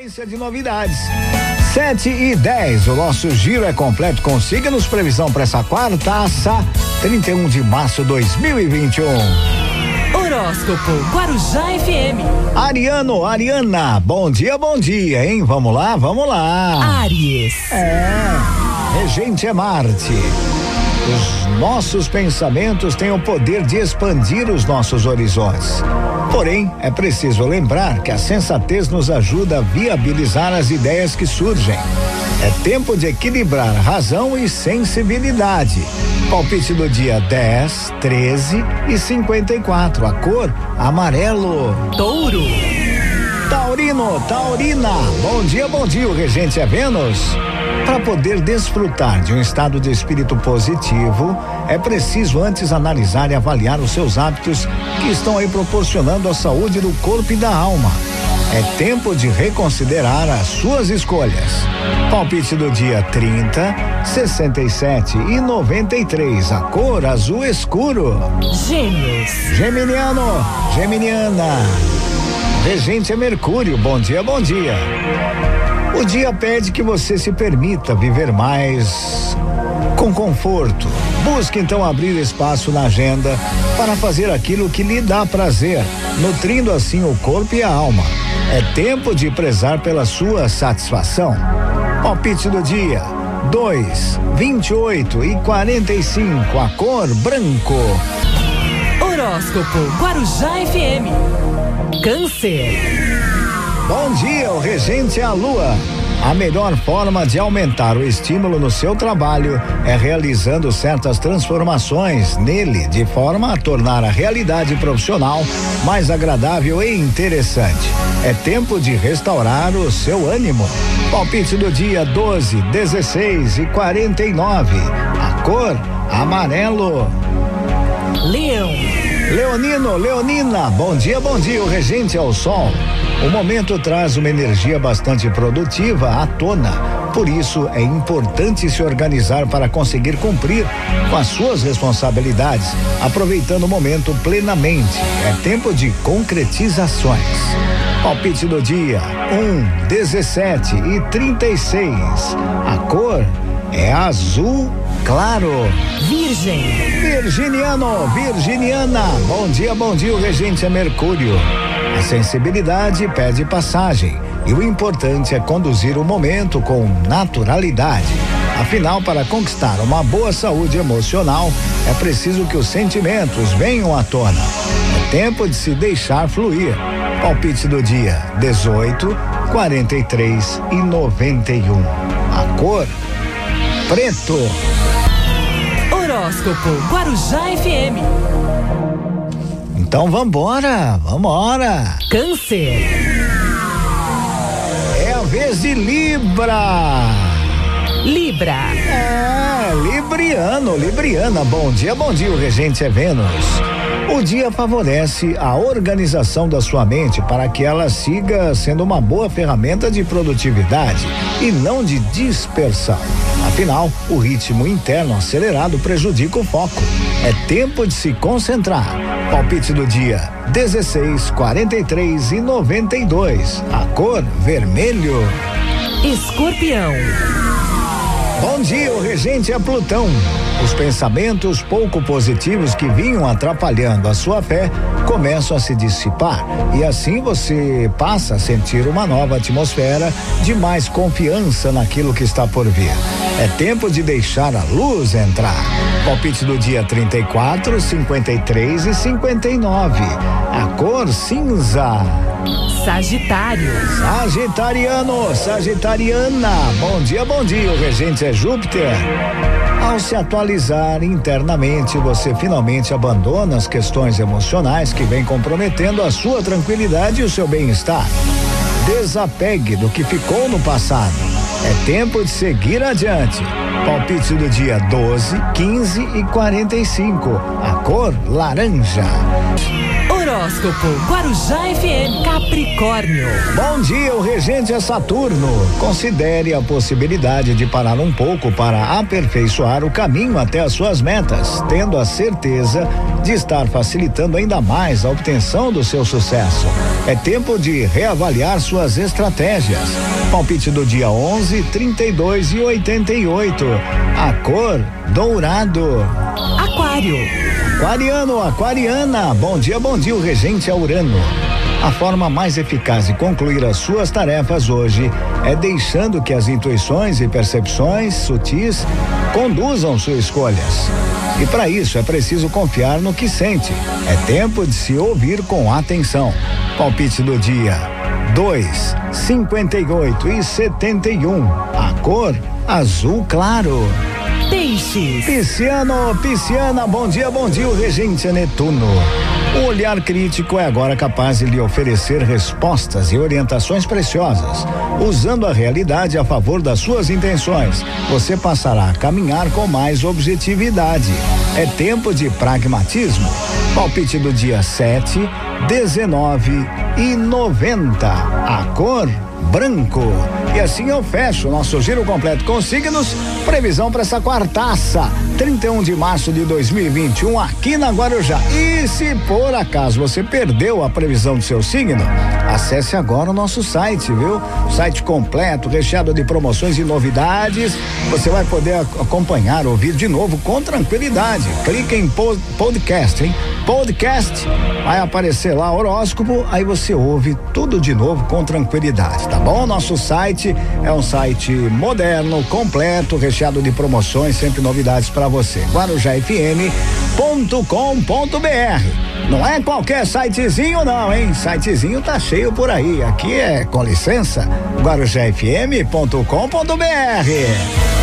sequência de novidades. 7 e 10, o nosso giro é completo. Consiga-nos previsão para essa quarta-taça, 31 de março de 2021. Horóscopo Guarujá FM. Ariano, Ariana, bom dia, bom dia, hein? Vamos lá, vamos lá. Aries. É, regente é Marte. Os nossos pensamentos têm o poder de expandir os nossos horizontes. Porém, é preciso lembrar que a sensatez nos ajuda a viabilizar as ideias que surgem. É tempo de equilibrar razão e sensibilidade. Palpite do dia 10, 13 e 54. A cor amarelo. Touro. Taurino, Taurina. Bom dia, bom dia. O regente é Vênus. Para poder desfrutar de um estado de espírito positivo, é preciso antes analisar e avaliar os seus hábitos que estão aí proporcionando a saúde do corpo e da alma. É tempo de reconsiderar as suas escolhas. Palpite do dia 30, 67 e 93. A cor azul escuro. Gêmeos. Geminiano, Geminiana. Regente é Mercúrio. Bom dia, bom dia. O dia pede que você se permita viver mais com conforto. Busque então abrir espaço na agenda para fazer aquilo que lhe dá prazer, nutrindo assim o corpo e a alma. É tempo de prezar pela sua satisfação. Palpite do dia: 2, 28 e 45. A cor branco. Horóscopo Guarujá FM. Câncer. Bom dia, o regente é a lua. A melhor forma de aumentar o estímulo no seu trabalho é realizando certas transformações nele, de forma a tornar a realidade profissional mais agradável e interessante. É tempo de restaurar o seu ânimo. Palpite do dia 12, 16 e 49. A cor amarelo. Leão. Leonino, Leonina, bom dia, bom dia. O regente é o sol. O momento traz uma energia bastante produtiva à tona. Por isso, é importante se organizar para conseguir cumprir com as suas responsabilidades, aproveitando o momento plenamente. É tempo de concretizações. Palpite do dia: 1, 17 e 36. A cor é azul claro. Virgem. Virginiano, Virginiana. Bom dia, bom dia. O regente é Mercúrio. A sensibilidade pede passagem e o importante é conduzir o momento com naturalidade. Afinal, para conquistar uma boa saúde emocional, é preciso que os sentimentos venham à tona. É tempo de se deixar fluir. Palpite do dia: 18, 43 e 91. A cor: preto. Horóscopo Guarujá FM. Então vambora, vambora. Câncer. É a vez de Libra. Libra. É, Libriano, Libriana. Bom dia, bom dia. O regente é Vênus. O dia favorece a organização da sua mente para que ela siga sendo uma boa ferramenta de produtividade e não de dispersão. Afinal, o ritmo interno acelerado prejudica o foco. É tempo de se concentrar. Palpite do dia: 16, 43 e 92. A cor vermelho. Escorpião. Bom dia, o regente é Plutão. Os pensamentos pouco positivos que vinham atrapalhando a sua fé começam a se dissipar e assim você passa a sentir uma nova atmosfera de mais confiança naquilo que está por vir. É tempo de deixar a luz entrar. Palpite do dia 34, 53 e 59. A cor cinza. Sagitário. Sagitariano, Sagitariana. Bom dia, bom dia. O regente é Júpiter. Ao se atualizar internamente, você finalmente abandona as questões emocionais que vêm comprometendo a sua tranquilidade e o seu bem-estar. Desapegue do que ficou no passado. É tempo de seguir adiante. Palpite do dia 12, 15 e 45. A cor laranja. Horóscopo Guarujá FM Capricórnio. Bom dia, o regente é Saturno. Considere a possibilidade de parar um pouco para aperfeiçoar o caminho até as suas metas, tendo a certeza de estar facilitando ainda mais a obtenção do seu sucesso. É tempo de reavaliar suas estratégias. Palpite do dia 11, 32 e 88. A cor dourado. Aquário. Aquariano, aquariana, bom dia, bom dia, o regente é Urano. A forma mais eficaz de concluir as suas tarefas hoje é deixando que as intuições e percepções sutis conduzam suas escolhas. E para isso é preciso confiar no que sente. É tempo de se ouvir com atenção. Palpite do dia: 2, 58 e 71. A cor azul claro. Peixes. Pisciano, Pisciana, bom dia, bom dia, o regente é Netuno. O olhar crítico é agora capaz de lhe oferecer respostas e orientações preciosas. Usando a realidade a favor das suas intenções, você passará a caminhar com mais objetividade. É tempo de pragmatismo. Palpite do dia 7, 19 e 90. A cor branco. E assim eu fecho nosso giro completo com signos. Previsão para essa quartaça, 31 de março de 2021, aqui na Guarujá. E se por acaso você perdeu a previsão do seu signo, acesse agora o nosso site, viu? Site completo, recheado de promoções e novidades. Você vai poder acompanhar, ouvir de novo com tranquilidade. Clique em podcast, hein? Podcast, vai aparecer lá horóscopo, aí você ouve tudo de novo com tranquilidade, tá bom? Nosso site é um site moderno, completo, recheado de promoções, sempre novidades para você. guarujafm.com.br. Não é qualquer sitezinho não, hein? Sitezinho tá cheio por aí. Aqui é, com licença, guarujafm.com.br.